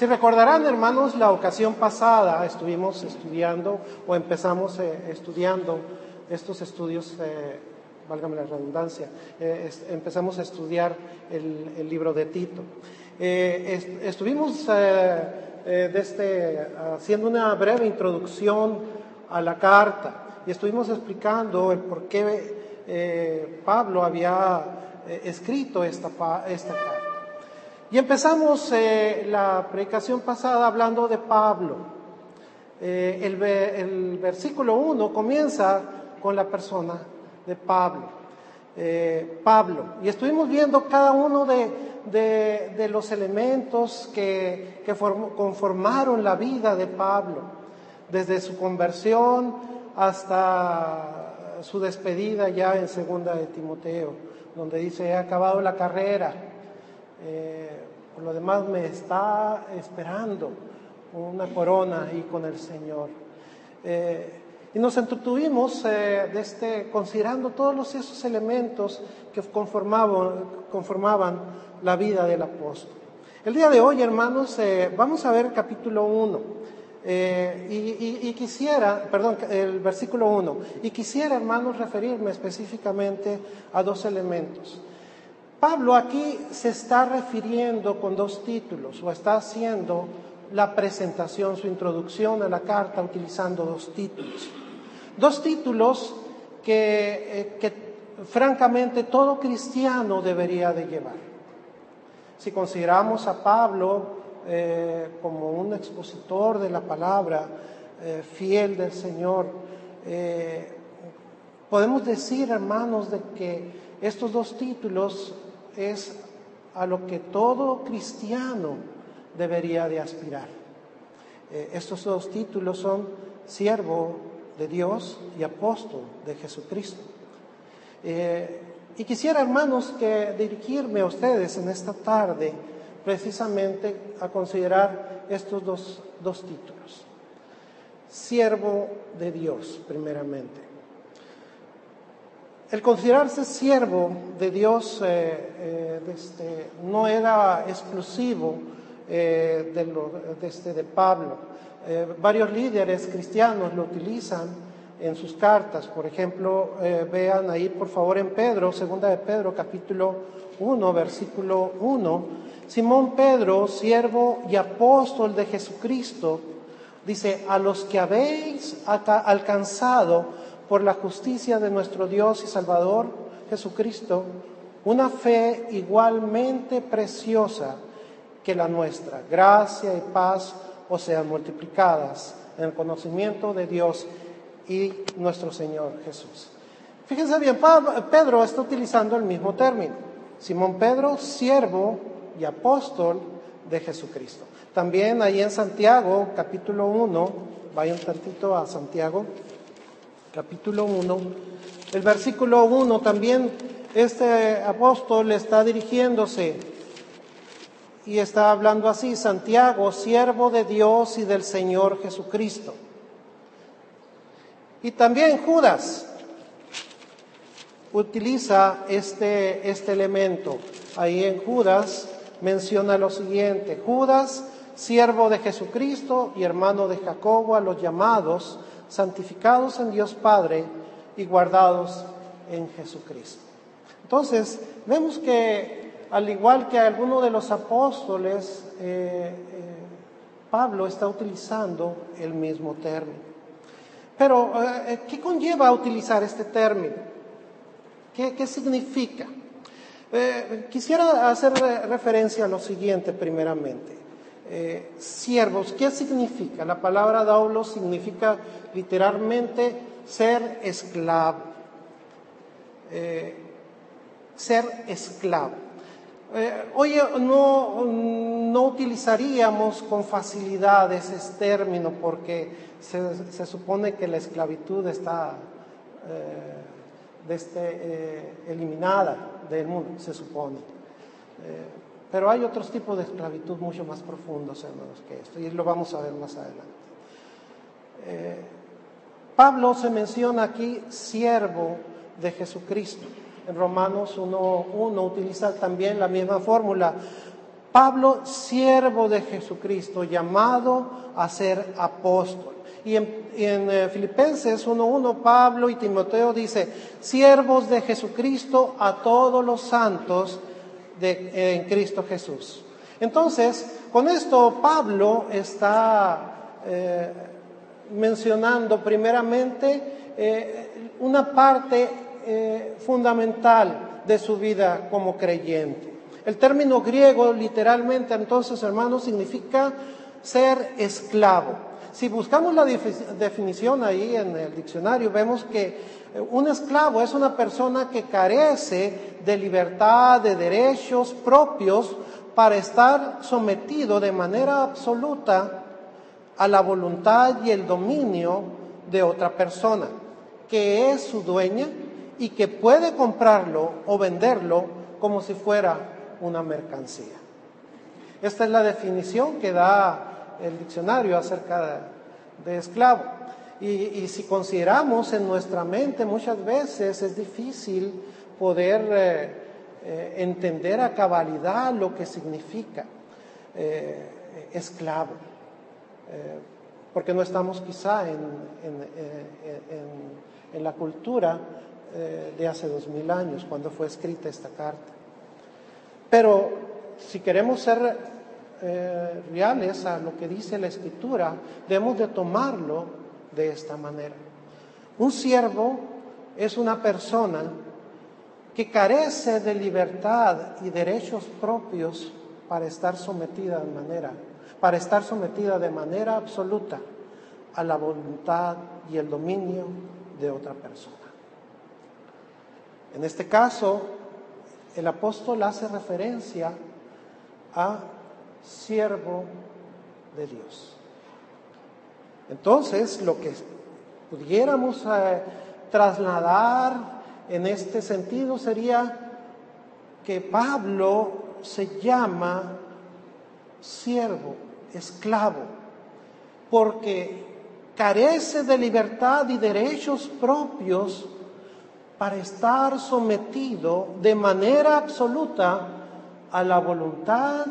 Si recordarán, hermanos, la ocasión pasada estuvimos estudiando o empezamos eh, estudiando estos estudios, eh, válgame la redundancia, eh, empezamos a estudiar el, libro de Tito. estuvimos desde, haciendo una breve introducción a la carta y estuvimos explicando el por qué Pablo había escrito esta, esta carta. Y empezamos eh, la predicación pasada hablando de Pablo. Eh, el, versículo 1 comienza con la persona de Pablo. Eh, Pablo. Y estuvimos viendo cada uno de, los elementos que, conformaron la vida de Pablo, desde su conversión hasta su despedida ya en segunda de Timoteo, donde dice, he acabado la carrera eh, por lo demás me está esperando una corona ahí con el Señor. Eh, y nos entretuvimos eh, este, considerando todos esos elementos que conformaban, la vida del apóstol. El día de hoy, hermanos, vamos a ver capítulo 1. y, y, quisiera, perdón, el versículo 1, y quisiera, hermanos, referirme específicamente a dos elementos. Pablo aquí se está refiriendo con dos títulos o está haciendo la presentación, su introducción a la carta utilizando dos títulos. Dos títulos que, eh, francamente todo cristiano debería de llevar. Si consideramos a Pablo eh, como un expositor de la palabra, eh, fiel del Señor, podemos decir, hermanos, de que estos dos títulos es a lo que todo cristiano debería de aspirar. Eh, estos dos títulos son siervo de Dios y apóstol de Jesucristo. Eh, y quisiera, hermanos, que dirigirme a ustedes en esta tarde precisamente a considerar estos dos, dos títulos. Siervo de Dios, primeramente. El considerarse siervo de Dios eh, eh, este, no era exclusivo eh, de, este, de, Pablo. varios líderes cristianos lo utilizan en sus cartas. Por ejemplo, vean ahí por favor en Pedro, segunda de Pedro, capítulo 1, versículo 1. Simón Pedro, siervo y apóstol de Jesucristo, dice, a los que habéis alcanzado por la justicia de nuestro Dios y Salvador Jesucristo, una fe igualmente preciosa que la nuestra. Gracia y paz os sean multiplicadas en el conocimiento de Dios y nuestro Señor Jesús. Fíjense bien, Pedro está utilizando el mismo término. Simón Pedro, siervo y apóstol de Jesucristo. También ahí en Santiago, capítulo 1, vayan tantito a Santiago, capítulo 1, el versículo 1 también este apóstol está dirigiéndose y está hablando así, Santiago, siervo de Dios y del Señor Jesucristo. Y también Judas utiliza este, este elemento. Ahí en Judas menciona lo siguiente, Judas, siervo de Jesucristo y hermano de Jacobo, a los llamados, santificados en Dios Padre y guardados en Jesucristo. Entonces, vemos que al igual que alguno de los apóstoles, eh, eh, Pablo está utilizando el mismo término. Pero, eh, ¿qué conlleva utilizar este término? ¿Qué, qué significa? quisiera hacer referencia a lo siguiente primeramente. Eh, siervos, ¿qué significa? La palabra daulo significa literalmente ser esclavo. Eh, ser esclavo. Eh, hoy no, no, utilizaríamos con facilidad ese término porque se, supone que la esclavitud está este, eliminada del mundo, se supone. Pero hay otros tipos de esclavitud mucho más profundos, hermanos, que esto, y lo vamos a ver más adelante. Eh, Pablo se menciona aquí siervo de Jesucristo. En Romanos 1.1 utiliza también la misma fórmula. Pablo, siervo de Jesucristo, llamado a ser apóstol. Y en, eh, Filipenses 1.1, Pablo y Timoteo dice, siervos de Jesucristo a todos los santos de, en Cristo Jesús. Entonces, con esto Pablo está eh, mencionando primeramente eh, una parte fundamental de su vida como creyente. El término griego literalmente entonces, hermanos, significa ser esclavo. Si buscamos la definición ahí en el diccionario, vemos que eh, un esclavo es una persona que carece de libertad, de derechos propios para estar sometido de manera absoluta a la voluntad y el dominio de otra persona, que es su dueña y que puede comprarlo o venderlo como si fuera una mercancía. Esta es la definición que da el diccionario acerca de, esclavo. Y, si consideramos en nuestra mente muchas veces es difícil poder eh, eh, entender a cabalidad lo que significa eh, esclavo, porque no estamos quizá en, la cultura de hace dos mil años cuando fue escrita esta carta. Pero si queremos ser reales a lo que dice la escritura, debemos de tomarlo de esta manera. Un siervo es una persona que carece de libertad y derechos propios para estar sometida de manera, para estar sometida de manera absoluta a la voluntad y el dominio de otra persona. En este caso, el apóstol hace referencia a siervo de Dios. Entonces, lo que pudiéramos eh, trasladar en este sentido sería que Pablo se llama siervo, esclavo, porque carece de libertad y derechos propios para estar sometido de manera absoluta a la voluntad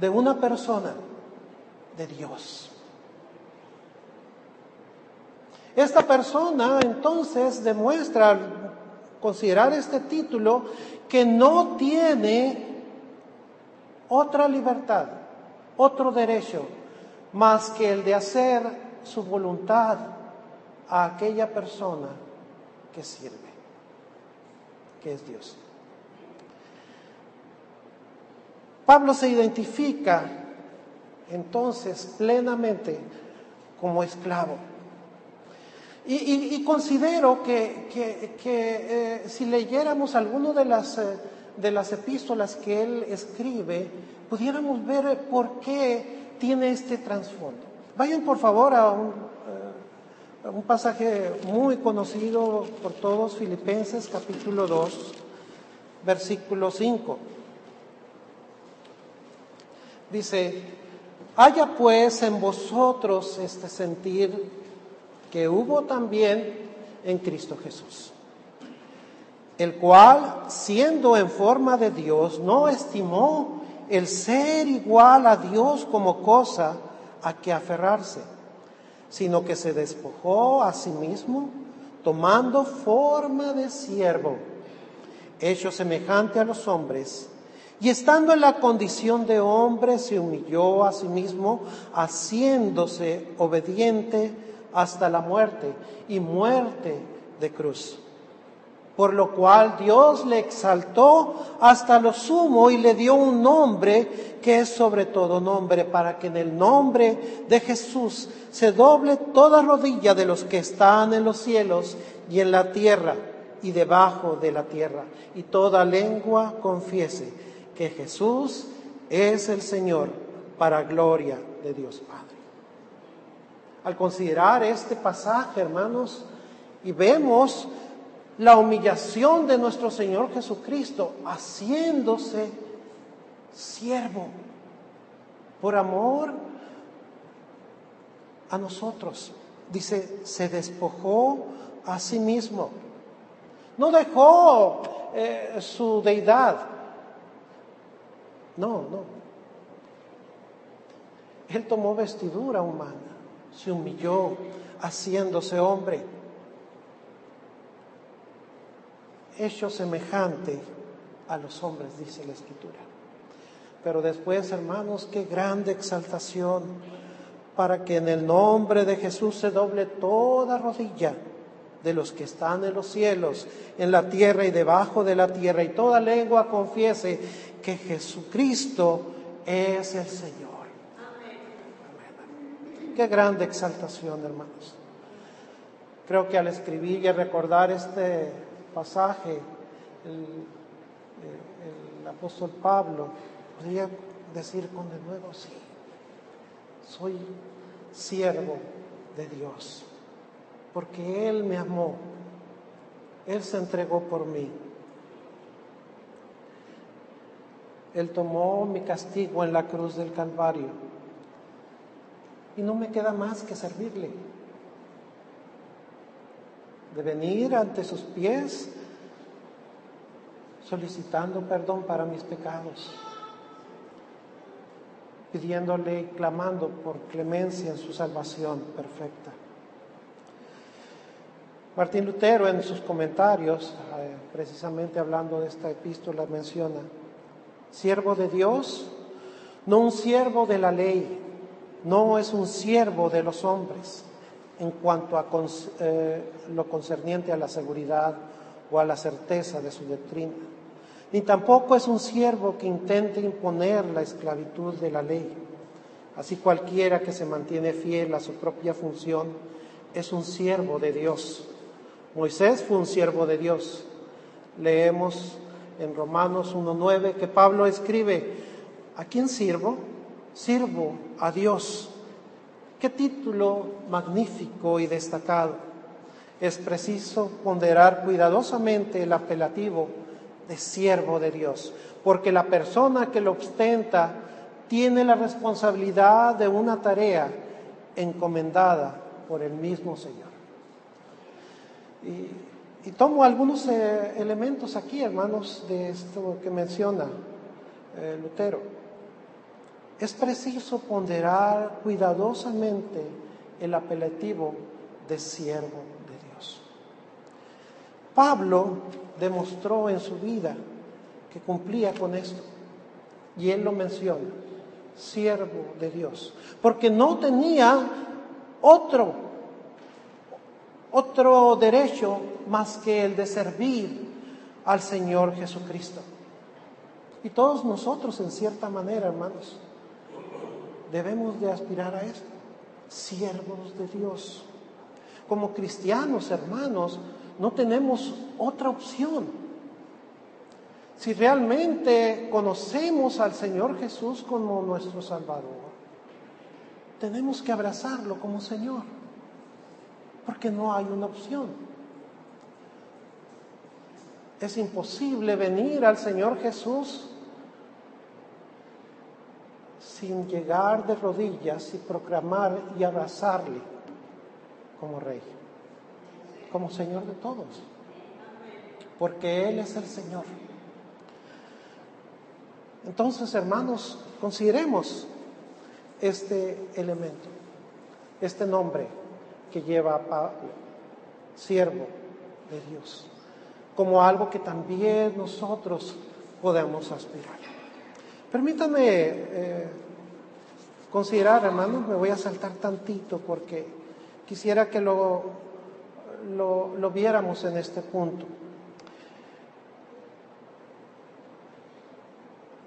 de una persona, de Dios. Esta persona entonces demuestra, considerar este título, que no tiene otra libertad, otro derecho, más que el de hacer su voluntad a aquella persona que sirve, que es Dios. Pablo se identifica entonces plenamente como esclavo. Y, considero que, eh, si leyéramos alguno de las, eh, de las epístolas que él escribe, pudiéramos ver por qué tiene este trasfondo. Vayan por favor a un, eh, un pasaje muy conocido por todos, Filipenses capítulo 2, versículo 5. Dice, haya pues en vosotros este sentir que hubo también en Cristo Jesús, el cual, siendo en forma de Dios, no estimó el ser igual a Dios como cosa a que aferrarse, sino que se despojó a sí mismo, tomando forma de siervo, hecho semejante a los hombres y estando en la condición de hombre, se humilló a sí mismo, haciéndose obediente hasta la muerte y muerte de cruz. Por lo cual Dios le exaltó hasta lo sumo y le dio un nombre que es sobre todo nombre, para que en el nombre de Jesús se doble toda rodilla de los que están en los cielos y en la tierra y debajo de la tierra, y toda lengua confiese que Jesús es el Señor para gloria de Dios Padre. Al considerar este pasaje, hermanos, y vemos la humillación de nuestro Señor Jesucristo haciéndose siervo por amor a nosotros. Dice, se despojó a sí mismo. No dejó eh, su deidad, no, no. Él tomó vestidura humana, se humilló haciéndose hombre, hecho semejante a los hombres, dice la Escritura. Pero después, hermanos, qué grande exaltación para que en el nombre de Jesús se doble toda rodilla de los que están en los cielos, en la tierra y debajo de la tierra, y toda lengua confiese que Jesucristo es el Señor. Qué grande exaltación, hermanos. Creo que al escribir y recordar este pasaje, el, apóstol Pablo podría decir con de nuevo, sí, soy siervo de Dios porque Él me amó, Él se entregó por mí. Él tomó mi castigo en la cruz del Calvario y no me queda más que servirle, de venir ante sus pies solicitando perdón para mis pecados, pidiéndole y clamando por clemencia en su salvación perfecta. Martín Lutero en sus comentarios, eh, precisamente hablando de esta epístola, menciona, siervo de Dios, no un siervo de la ley, no es un siervo de los hombres en cuanto a eh, lo concerniente a la seguridad o a la certeza de su doctrina, ni tampoco es un siervo que intente imponer la esclavitud de la ley. Así cualquiera que se mantiene fiel a su propia función es un siervo de Dios Moisés fue un siervo de Dios. Leemos en Romanos 1.9 que Pablo escribe, ¿a quién sirvo? Sirvo a Dios. Qué título magnífico y destacado. Es preciso ponderar cuidadosamente el apelativo de siervo de Dios, porque la persona que lo ostenta tiene la responsabilidad de una tarea encomendada por el mismo Señor. Y, tomo algunos eh, elementos aquí, hermanos, de esto que menciona eh, Lutero. Es preciso ponderar cuidadosamente el apelativo de siervo de Dios. Pablo demostró en su vida que cumplía con esto. Y él lo menciona, siervo de Dios. Porque no tenía otro otro derecho más que el de servir al Señor Jesucristo. Y todos nosotros, en cierta manera, hermanos, debemos de aspirar a esto, siervos de Dios. Como cristianos, hermanos, no tenemos otra opción. Si realmente conocemos al Señor Jesús como nuestro Salvador, tenemos que abrazarlo como Señor porque no hay una opción. Es imposible venir al Señor Jesús sin llegar de rodillas y proclamar y abrazarle como Rey, como Señor de todos, porque Él es el Señor. Entonces, hermanos, consideremos este elemento, este nombre que lleva a Pablo, siervo de Dios, como algo que también nosotros podemos aspirar. Permítanme eh, considerar, hermanos, me voy a saltar tantito porque quisiera que lo, lo, viéramos en este punto.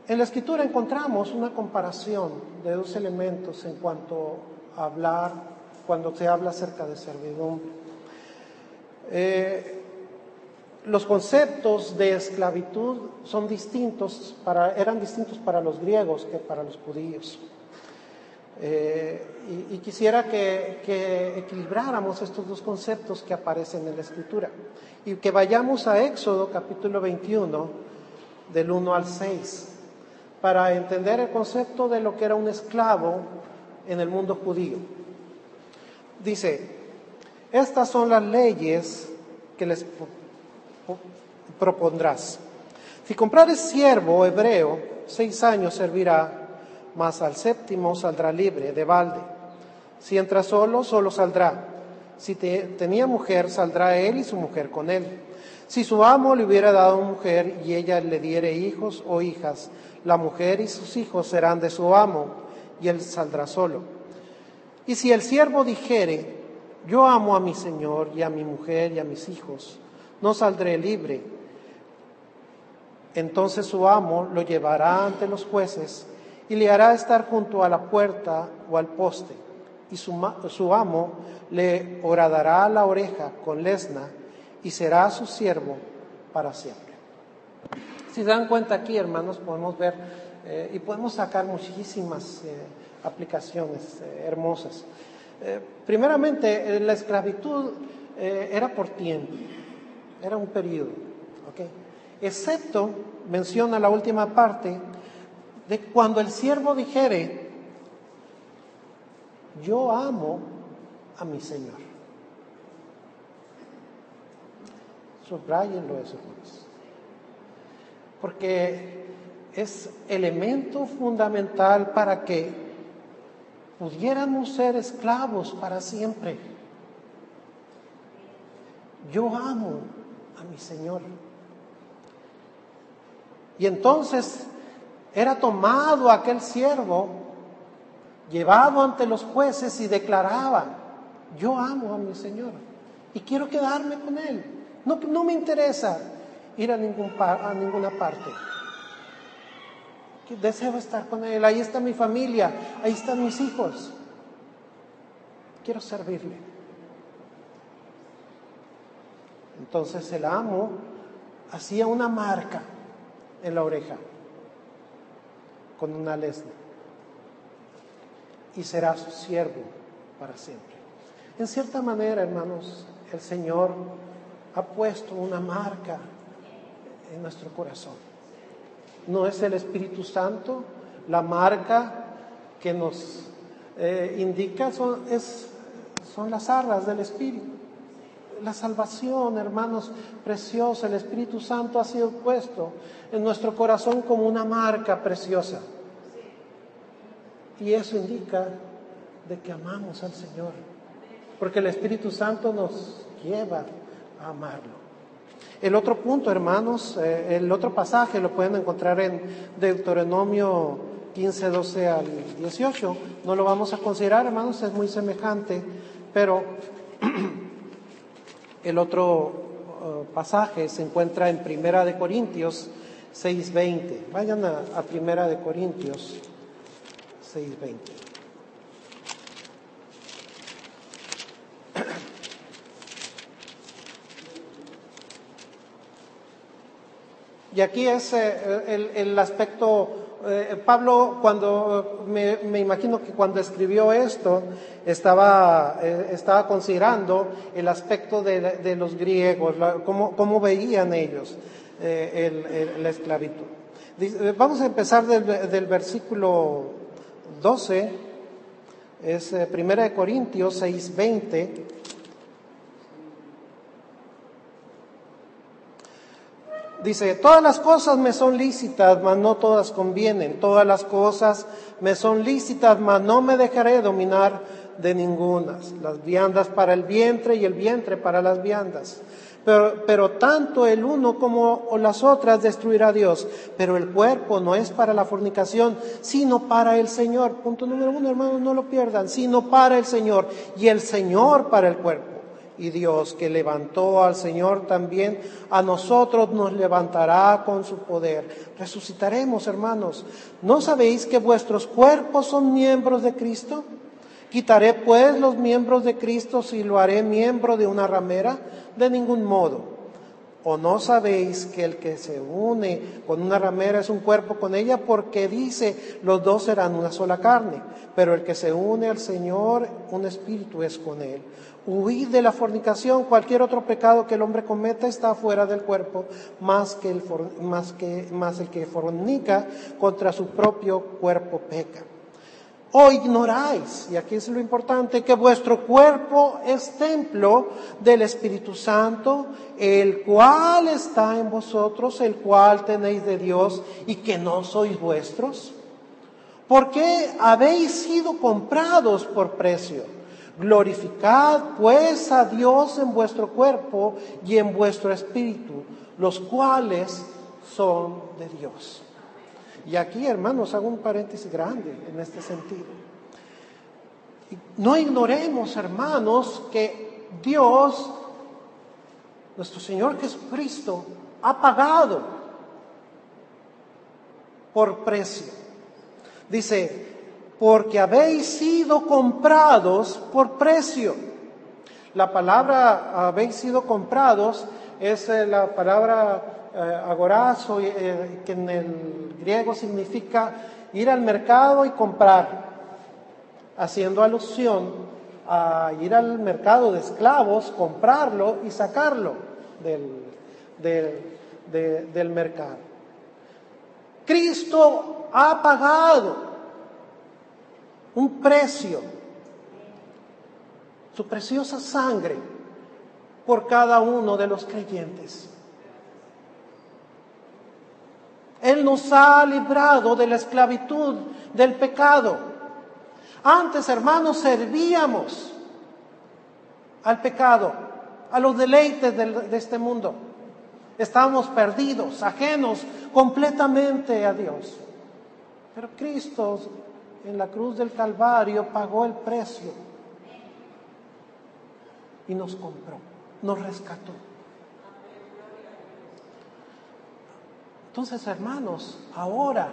En la escritura encontramos una comparación de dos elementos en cuanto a hablar cuando se habla acerca de servidumbre. Eh, los conceptos de esclavitud son distintos para, eran distintos para los griegos que para los judíos. Eh, y, quisiera que, que, equilibráramos estos dos conceptos que aparecen en la escritura y que vayamos a Éxodo capítulo 21 del 1 al 6 para entender el concepto de lo que era un esclavo en el mundo judío dice, estas son las leyes que les propondrás. Si comprares siervo hebreo, seis años servirá, mas al séptimo saldrá libre de balde. Si entra solo, solo saldrá. Si tenía mujer, saldrá él y su mujer con él. Si su amo le hubiera dado mujer y ella le diere hijos o hijas, la mujer y sus hijos serán de su amo y él saldrá solo. Y si el siervo dijere, yo amo a mi señor y a mi mujer y a mis hijos, no saldré libre. Entonces su amo lo llevará ante los jueces y le hará estar junto a la puerta o al poste, y su, su amo le horadará la oreja con lesna y será su siervo para siempre. Si se dan cuenta aquí, hermanos, podemos ver eh, y podemos sacar muchísimas eh, aplicaciones eh, hermosas. primeramente, la esclavitud era por tiempo, era un periodo, ¿ok? Excepto, menciona la última parte, de cuando el siervo dijere, yo amo a mi Señor. Subrayenlo eso, pues. Porque es elemento fundamental para que pudiéramos ser esclavos para siempre. Yo amo a mi Señor. Y entonces era tomado aquel siervo, llevado ante los jueces y declaraba, yo amo a mi Señor y quiero quedarme con Él. No, no me interesa ir a, ningún, a ninguna parte. Deseo estar con Él. Ahí está mi familia, ahí están mis hijos. Quiero servirle. Entonces el amo hacía una marca en la oreja con una lesna y será su siervo para siempre. En cierta manera, hermanos, el Señor ha puesto una marca en nuestro corazón. No es el Espíritu Santo la marca que nos eh, indica, son, son las arras del Espíritu. La salvación, hermanos, preciosa, el Espíritu Santo ha sido puesto en nuestro corazón como una marca preciosa. Y eso indica de que amamos al Señor, porque el Espíritu Santo nos lleva a amarlo. El otro punto, hermanos, eh, el otro pasaje lo pueden encontrar en Deuteronomio 15, 12 al 18. No lo vamos a considerar, hermanos, es muy semejante, pero el otro eh, pasaje se encuentra en Primera de Corintios 6:20. Vayan a, Primera de Corintios 6:20. Y aquí es eh, el, aspecto, eh, Pablo cuando, me, imagino que cuando escribió esto, estaba, eh, estaba considerando el aspecto de, los griegos, cómo, veían ellos la esclavitud. Vamos a empezar del, del versículo 12, es Primera de Corintios 6, Dice, todas las cosas me son lícitas, mas no todas convienen. Todas las cosas me son lícitas, mas no me dejaré dominar de ninguna. Las viandas para el vientre y el vientre para las viandas. Pero, tanto el uno como las otras destruirá Dios. Pero el cuerpo no es para la fornicación, sino para el Señor. Punto número uno, hermanos, no lo pierdan, sino para el Señor. Y el Señor para el cuerpo y Dios que levantó al Señor también, a nosotros nos levantará con su poder. Resucitaremos, hermanos. ¿No sabéis que vuestros cuerpos son miembros de Cristo? ¿Quitaré pues los miembros de Cristo si lo haré miembro de una ramera? De ningún modo. ¿O no sabéis que el que se une con una ramera es un cuerpo con ella? Porque dice, los dos serán una sola carne. Pero el que se une al Señor, un espíritu es con él. Huid de la fornicación. Cualquier otro pecado que el hombre cometa está fuera del cuerpo, más que el, más que, más el que fornica contra su propio cuerpo peca. O ignoráis, y aquí es lo importante, que vuestro cuerpo es templo del Espíritu Santo, el cual está en vosotros, el cual tenéis de Dios y que no sois vuestros porque habéis sido comprados por precio. Glorificad pues a Dios en vuestro cuerpo y en vuestro espíritu, los cuales son de Dios. Y aquí, hermanos, hago un paréntesis grande en este sentido. No ignoremos, hermanos, que Dios, nuestro Señor Jesucristo, ha pagado por precio. Dice, porque habéis sido comprados por precio. La palabra habéis sido comprados es eh, la palabra eh, agorazo, eh, que en el griego significa ir al mercado y comprar, haciendo alusión a ir al mercado de esclavos, comprarlo y sacarlo del, del mercado. Cristo ha pagado un precio, su preciosa sangre, por cada uno de los creyentes. Él nos ha librado de la esclavitud del pecado. Antes, hermanos, servíamos al pecado, a los deleites de este mundo. Estábamos perdidos, ajenos completamente a Dios. Pero Cristo en la cruz del Calvario pagó el precio y nos compró, nos rescató. Entonces, hermanos, ahora,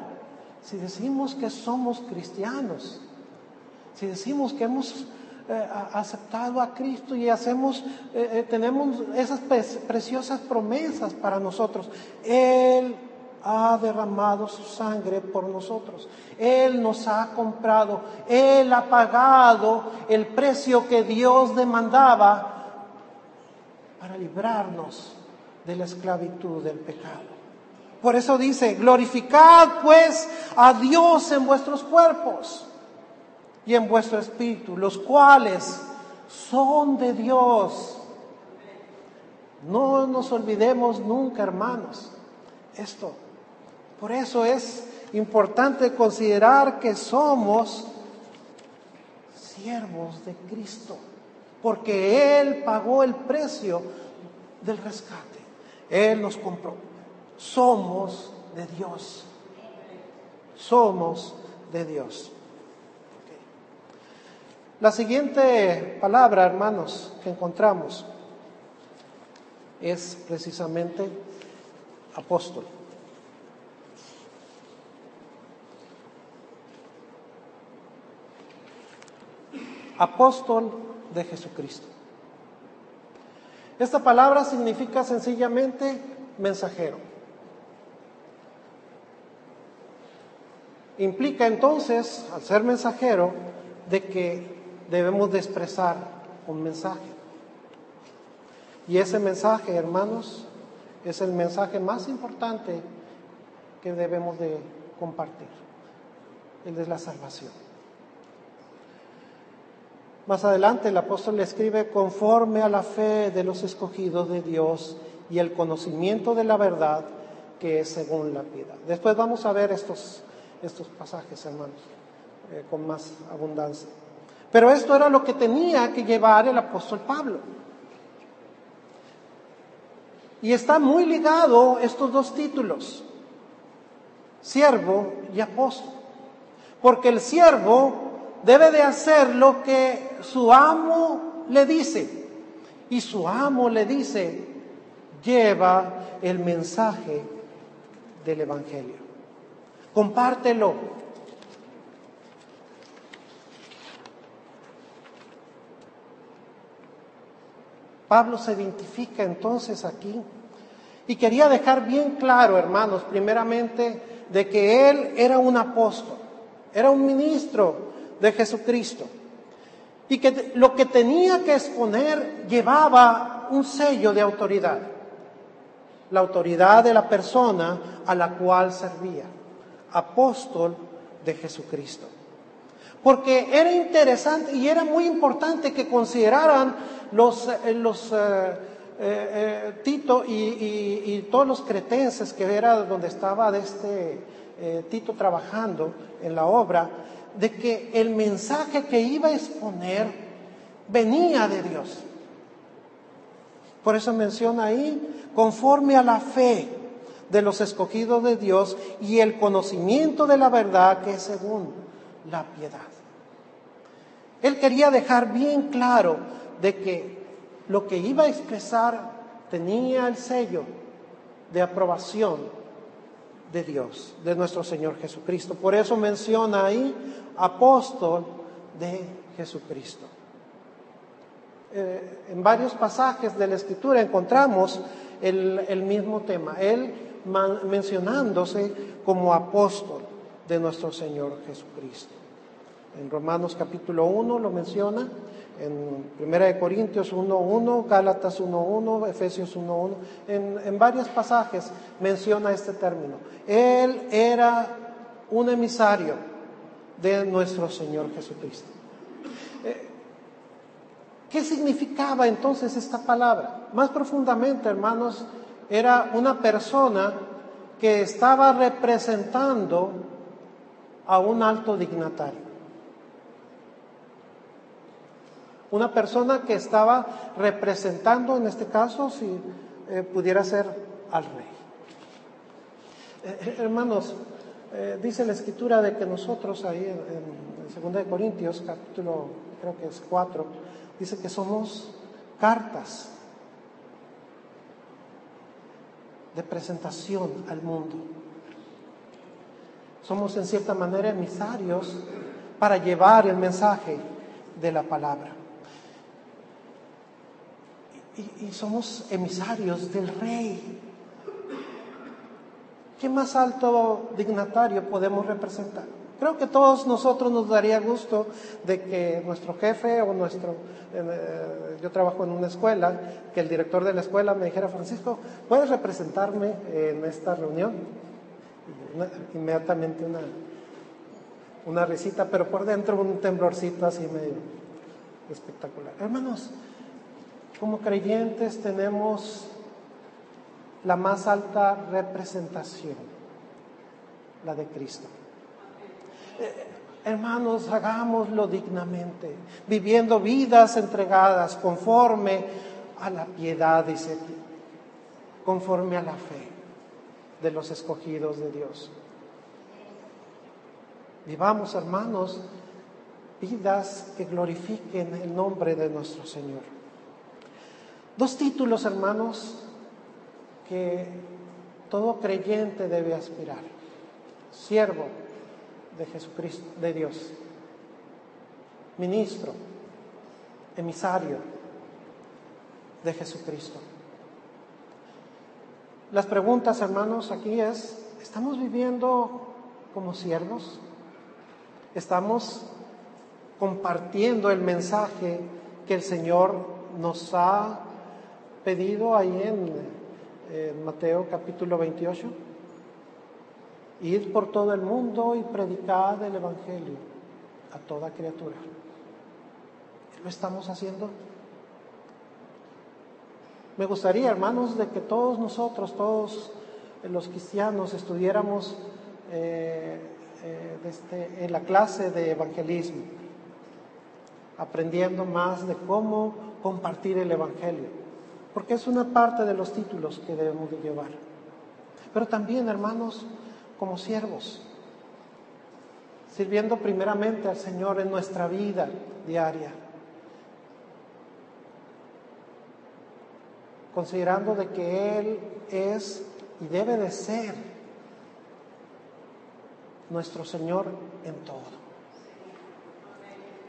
si decimos que somos cristianos, si decimos que hemos eh, aceptado a Cristo y hacemos, eh, eh, tenemos esas preciosas promesas para nosotros. Él ha derramado su sangre por nosotros. Él nos ha comprado. Él ha pagado el precio que Dios demandaba para librarnos de la esclavitud del pecado. Por eso dice, glorificad pues a Dios en vuestros cuerpos y en vuestro espíritu, los cuales son de Dios. No nos olvidemos nunca, hermanos, esto. Por eso es importante considerar que somos siervos de Cristo, porque Él pagó el precio del rescate. Él nos compró. Somos de Dios. Somos de Dios. La siguiente palabra, hermanos, que encontramos es precisamente apóstol. Apóstol de Jesucristo. Esta palabra significa sencillamente mensajero. Implica entonces, al ser mensajero, de que debemos de expresar un mensaje. Y ese mensaje, hermanos, es el mensaje más importante que debemos de compartir, el de la salvación. Más adelante el apóstol le escribe conforme a la fe de los escogidos de Dios y el conocimiento de la verdad que es según la piedad. Después vamos a ver estos, estos pasajes, hermanos, eh, con más abundancia. Pero esto era lo que tenía que llevar el apóstol Pablo. Y está muy ligado estos dos títulos, siervo y apóstol. Porque el siervo debe de hacer lo que su amo le dice. Y su amo le dice, lleva el mensaje del Evangelio. Compártelo, Pablo se identifica entonces aquí y quería dejar bien claro, hermanos, primeramente, de que él era un apóstol, era un ministro de Jesucristo. Y que lo que tenía que exponer llevaba un sello de autoridad, la autoridad de la persona a la cual servía, apóstol de Jesucristo. Porque era interesante y era muy importante que consideraran los, eh, los eh, eh, Tito y, todos los cretenses que era donde estaba este Tito trabajando en la obra, de que el mensaje que iba a exponer venía de Dios. Por eso menciona ahí, conforme a la fe de los escogidos de Dios y el conocimiento de la verdad que es según la piedad. Él quería dejar bien claro de que lo que iba a expresar tenía el sello de aprobación de Dios, de nuestro Señor Jesucristo. Por eso menciona ahí apóstol de Jesucristo. Eh, en varios pasajes de la Escritura encontramos el, mismo tema, él mencionándose como apóstol de nuestro Señor Jesucristo. En Romanos capítulo 1 lo menciona, en Primera de Corintios 1.1, Gálatas 1.1, Efesios 1.1, en, en varios pasajes menciona este término. Él era un emisario de nuestro Señor Jesucristo. Eh, ¿Qué significaba entonces esta palabra? Más profundamente, hermanos, era una persona que estaba representando a un alto dignatario. Una persona que estaba representando, en este caso, si eh, pudiera ser al rey. Eh, hermanos, eh, dice la escritura de que nosotros ahí en, en 2 de Corintios, capítulo creo que es 4, dice que somos cartas de presentación al mundo. Somos en cierta manera emisarios para llevar el mensaje de la palabra y, somos emisarios del rey. ¿Qué más alto dignatario podemos representar? Creo que todos nosotros nos daría gusto de que nuestro jefe o nuestro, eh, yo trabajo en una escuela, que el director de la escuela me dijera, Francisco, ¿puedes representarme en esta reunión? inmediatamente una, una risita, pero por dentro un temblorcito así medio espectacular. Hermanos, como creyentes tenemos la más alta representación, la de Cristo. Eh, hermanos, hagámoslo dignamente, viviendo vidas entregadas conforme a la piedad, dice, conforme a la fe de los escogidos de Dios. Vivamos, hermanos, vidas que glorifiquen el nombre de nuestro Señor. Dos títulos, hermanos, que todo creyente debe aspirar. Siervo de Jesucristo, de Dios. Ministro, emisario de Jesucristo. Las preguntas, hermanos, aquí es, ¿estamos viviendo como siervos? ¿Estamos compartiendo el mensaje que el Señor nos ha pedido ahí en, Mateo capítulo 28? Ir por todo el mundo y predicar el Evangelio a toda criatura. ¿Lo estamos haciendo? Me gustaría, hermanos, de que todos nosotros, todos los cristianos, estuviéramos eh, eh, este, en la clase de evangelismo, aprendiendo más de cómo compartir el Evangelio porque es una parte de los títulos que debemos de llevar. Pero también, hermanos, como siervos, sirviendo primeramente al Señor en nuestra vida diaria, considerando de que Él es y debe de ser nuestro Señor en todo.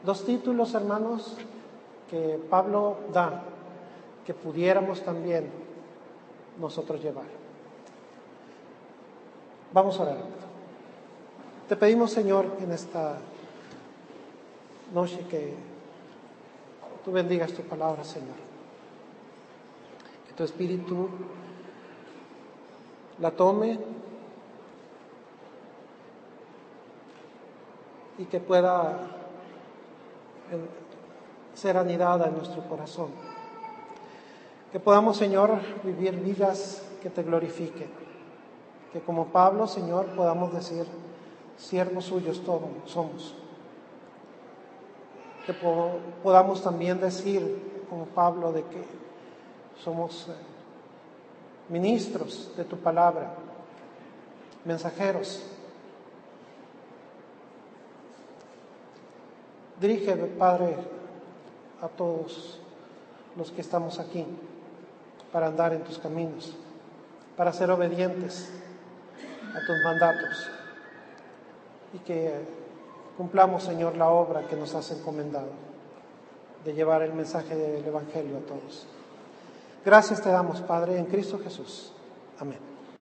Dos títulos, hermanos, que Pablo da que pudiéramos también nosotros llevar. Vamos a orar. Te pedimos, Señor, en esta noche que tú bendigas tu palabra, Señor. Que tu espíritu la tome y que pueda ser anidada en nuestro corazón. Que podamos, Señor, vivir vidas que te glorifiquen. Que como Pablo, Señor, podamos decir, siervos suyos todos somos. Que podamos también decir, como Pablo, de que somos eh, ministros de tu palabra, mensajeros. Dirige, Padre, a todos los que estamos aquí para andar en tus caminos, para ser obedientes a tus mandatos y que cumplamos, Señor, la obra que nos has encomendado de llevar el mensaje del Evangelio a todos. Gracias te damos, Padre, en Cristo Jesús. Amén.